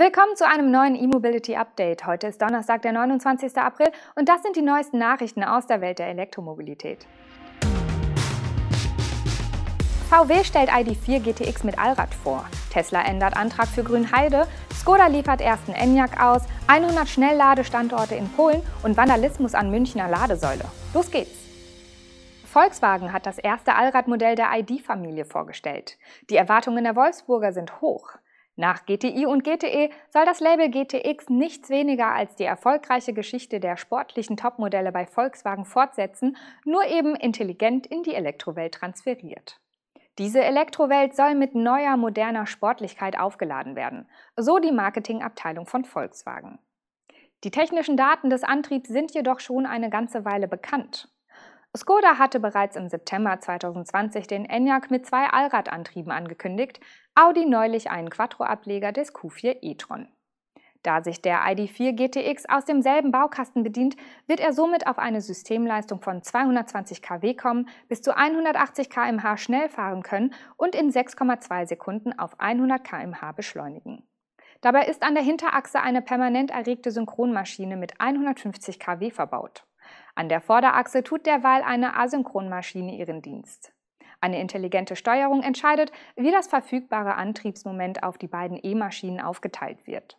Willkommen zu einem neuen E-Mobility Update. Heute ist Donnerstag, der 29. April und das sind die neuesten Nachrichten aus der Welt der Elektromobilität. VW stellt ID4 GTX mit Allrad vor. Tesla ändert Antrag für Grünheide. Skoda liefert ersten Enyaq aus. 100 Schnellladestandorte in Polen und Vandalismus an Münchner Ladesäule. Los geht's! Volkswagen hat das erste Allradmodell der ID-Familie vorgestellt. Die Erwartungen der Wolfsburger sind hoch. Nach GTI und GTE soll das Label GTX nichts weniger als die erfolgreiche Geschichte der sportlichen Topmodelle bei Volkswagen fortsetzen, nur eben intelligent in die Elektrowelt transferiert. Diese Elektrowelt soll mit neuer, moderner Sportlichkeit aufgeladen werden, so die Marketingabteilung von Volkswagen. Die technischen Daten des Antriebs sind jedoch schon eine ganze Weile bekannt. Skoda hatte bereits im September 2020 den Enyaq mit zwei Allradantrieben angekündigt, Audi neulich einen Quattro-Ableger des Q4 e-tron. Da sich der ID4 GTX aus demselben Baukasten bedient, wird er somit auf eine Systemleistung von 220 kW kommen, bis zu 180 km/h schnell fahren können und in 6,2 Sekunden auf 100 km/h beschleunigen. Dabei ist an der Hinterachse eine permanent erregte Synchronmaschine mit 150 kW verbaut. An der Vorderachse tut derweil eine Asynchronmaschine ihren Dienst. Eine intelligente Steuerung entscheidet, wie das verfügbare Antriebsmoment auf die beiden E-Maschinen aufgeteilt wird.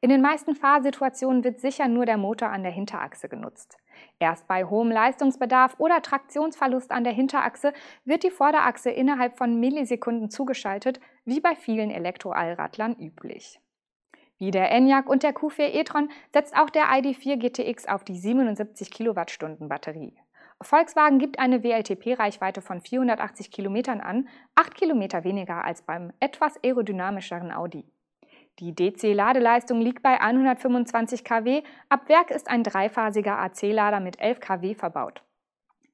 In den meisten Fahrsituationen wird sicher nur der Motor an der Hinterachse genutzt. Erst bei hohem Leistungsbedarf oder Traktionsverlust an der Hinterachse wird die Vorderachse innerhalb von Millisekunden zugeschaltet, wie bei vielen Elektroallradlern üblich. Wie der Enyaq und der Q4 e-tron setzt auch der ID4 GTX auf die 77 Kilowattstunden Batterie. Volkswagen gibt eine WLTP-Reichweite von 480 Kilometern an, 8 Kilometer weniger als beim etwas aerodynamischeren Audi. Die DC-Ladeleistung liegt bei 125 kW, ab Werk ist ein dreiphasiger AC-Lader mit 11 kW verbaut.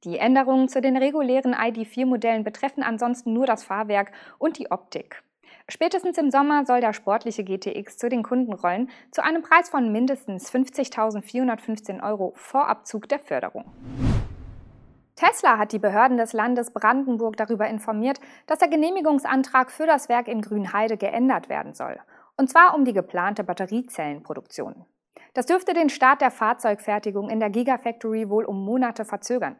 Die Änderungen zu den regulären ID4-Modellen betreffen ansonsten nur das Fahrwerk und die Optik. Spätestens im Sommer soll der sportliche GTX zu den Kunden rollen, zu einem Preis von mindestens 50.415 Euro vor Abzug der Förderung. Tesla hat die Behörden des Landes Brandenburg darüber informiert, dass der Genehmigungsantrag für das Werk in Grünheide geändert werden soll, und zwar um die geplante Batteriezellenproduktion. Das dürfte den Start der Fahrzeugfertigung in der Gigafactory wohl um Monate verzögern.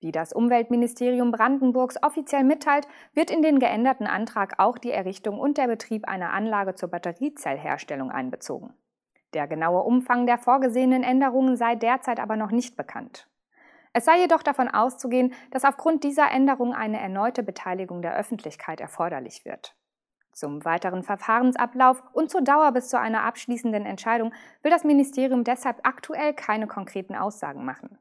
Wie das Umweltministerium Brandenburgs offiziell mitteilt, wird in den geänderten Antrag auch die Errichtung und der Betrieb einer Anlage zur Batteriezellherstellung einbezogen. Der genaue Umfang der vorgesehenen Änderungen sei derzeit aber noch nicht bekannt. Es sei jedoch davon auszugehen, dass aufgrund dieser Änderung eine erneute Beteiligung der Öffentlichkeit erforderlich wird. Zum weiteren Verfahrensablauf und zur Dauer bis zu einer abschließenden Entscheidung will das Ministerium deshalb aktuell keine konkreten Aussagen machen.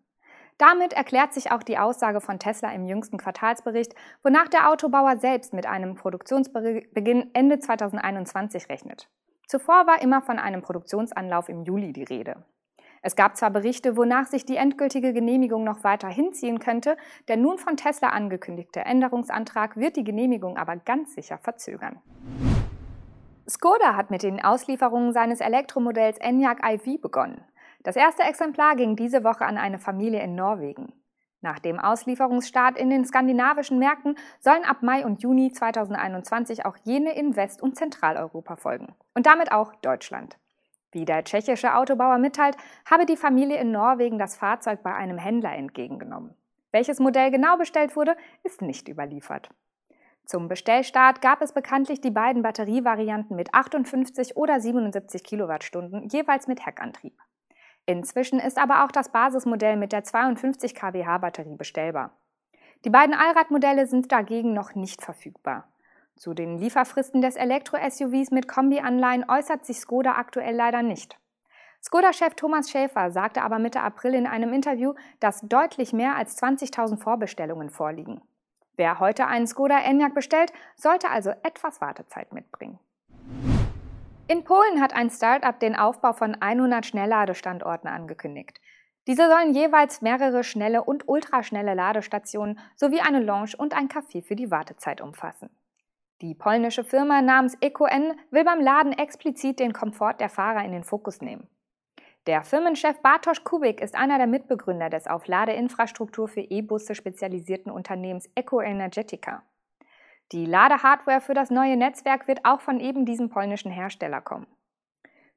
Damit erklärt sich auch die Aussage von Tesla im jüngsten Quartalsbericht, wonach der Autobauer selbst mit einem Produktionsbeginn Ende 2021 rechnet. Zuvor war immer von einem Produktionsanlauf im Juli die Rede. Es gab zwar Berichte, wonach sich die endgültige Genehmigung noch weiter hinziehen könnte, der nun von Tesla angekündigte Änderungsantrag wird die Genehmigung aber ganz sicher verzögern. Skoda hat mit den Auslieferungen seines Elektromodells Enyaq iV begonnen. Das erste Exemplar ging diese Woche an eine Familie in Norwegen. Nach dem Auslieferungsstart in den skandinavischen Märkten sollen ab Mai und Juni 2021 auch jene in West- und Zentraleuropa folgen. Und damit auch Deutschland. Wie der tschechische Autobauer mitteilt, habe die Familie in Norwegen das Fahrzeug bei einem Händler entgegengenommen. Welches Modell genau bestellt wurde, ist nicht überliefert. Zum Bestellstart gab es bekanntlich die beiden Batterievarianten mit 58 oder 77 Kilowattstunden, jeweils mit Heckantrieb. Inzwischen ist aber auch das Basismodell mit der 52 kWh Batterie bestellbar. Die beiden Allradmodelle sind dagegen noch nicht verfügbar. Zu den Lieferfristen des Elektro-SUVs mit Kombi-Anleihen äußert sich Skoda aktuell leider nicht. Skoda-Chef Thomas Schäfer sagte aber Mitte April in einem Interview, dass deutlich mehr als 20.000 Vorbestellungen vorliegen. Wer heute einen Skoda Enyaq bestellt, sollte also etwas Wartezeit mitbringen. In Polen hat ein Start-up den Aufbau von 100 Schnellladestandorten angekündigt. Diese sollen jeweils mehrere schnelle und ultraschnelle Ladestationen sowie eine Lounge und ein Café für die Wartezeit umfassen. Die polnische Firma namens EcoN will beim Laden explizit den Komfort der Fahrer in den Fokus nehmen. Der Firmenchef Bartosz Kubik ist einer der Mitbegründer des auf Ladeinfrastruktur für E-Busse spezialisierten Unternehmens Eco. Die Ladehardware für das neue Netzwerk wird auch von eben diesem polnischen Hersteller kommen.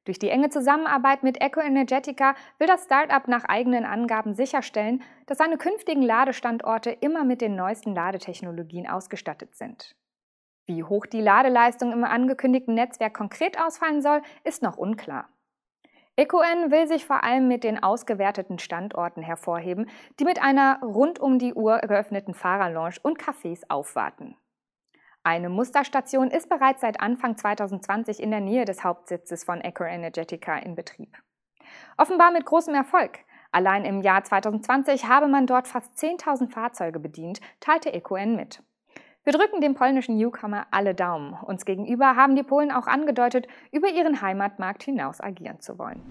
Durch die enge Zusammenarbeit mit Eco Energetica will das Startup nach eigenen Angaben sicherstellen, dass seine künftigen Ladestandorte immer mit den neuesten Ladetechnologien ausgestattet sind. Wie hoch die Ladeleistung im angekündigten Netzwerk konkret ausfallen soll, ist noch unklar. EcoN will sich vor allem mit den ausgewerteten Standorten hervorheben, die mit einer rund um die Uhr geöffneten Fahrerlounge und Cafés aufwarten. Eine Musterstation ist bereits seit Anfang 2020 in der Nähe des Hauptsitzes von Eco Energetica in Betrieb. Offenbar mit großem Erfolg. Allein im Jahr 2020 habe man dort fast 10.000 Fahrzeuge bedient, teilte EcoN mit. Wir drücken dem polnischen Newcomer alle Daumen. Uns gegenüber haben die Polen auch angedeutet, über ihren Heimatmarkt hinaus agieren zu wollen.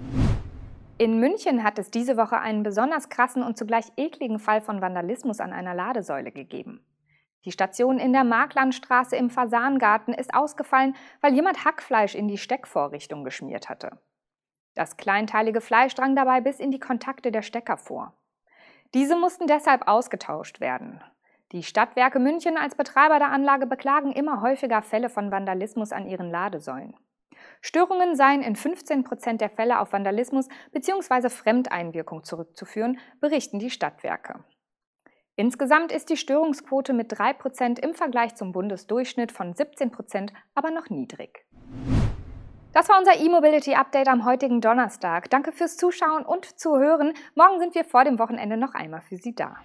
In München hat es diese Woche einen besonders krassen und zugleich ekligen Fall von Vandalismus an einer Ladesäule gegeben. Die Station in der Marklandstraße im Fasangarten ist ausgefallen, weil jemand Hackfleisch in die Steckvorrichtung geschmiert hatte. Das kleinteilige Fleisch drang dabei bis in die Kontakte der Stecker vor. Diese mussten deshalb ausgetauscht werden. Die Stadtwerke München als Betreiber der Anlage beklagen immer häufiger Fälle von Vandalismus an ihren Ladesäulen. Störungen seien in 15 Prozent der Fälle auf Vandalismus bzw. Fremdeinwirkung zurückzuführen, berichten die Stadtwerke. Insgesamt ist die Störungsquote mit 3% im Vergleich zum Bundesdurchschnitt von 17% aber noch niedrig. Das war unser E-Mobility Update am heutigen Donnerstag. Danke fürs Zuschauen und Zuhören. Morgen sind wir vor dem Wochenende noch einmal für Sie da.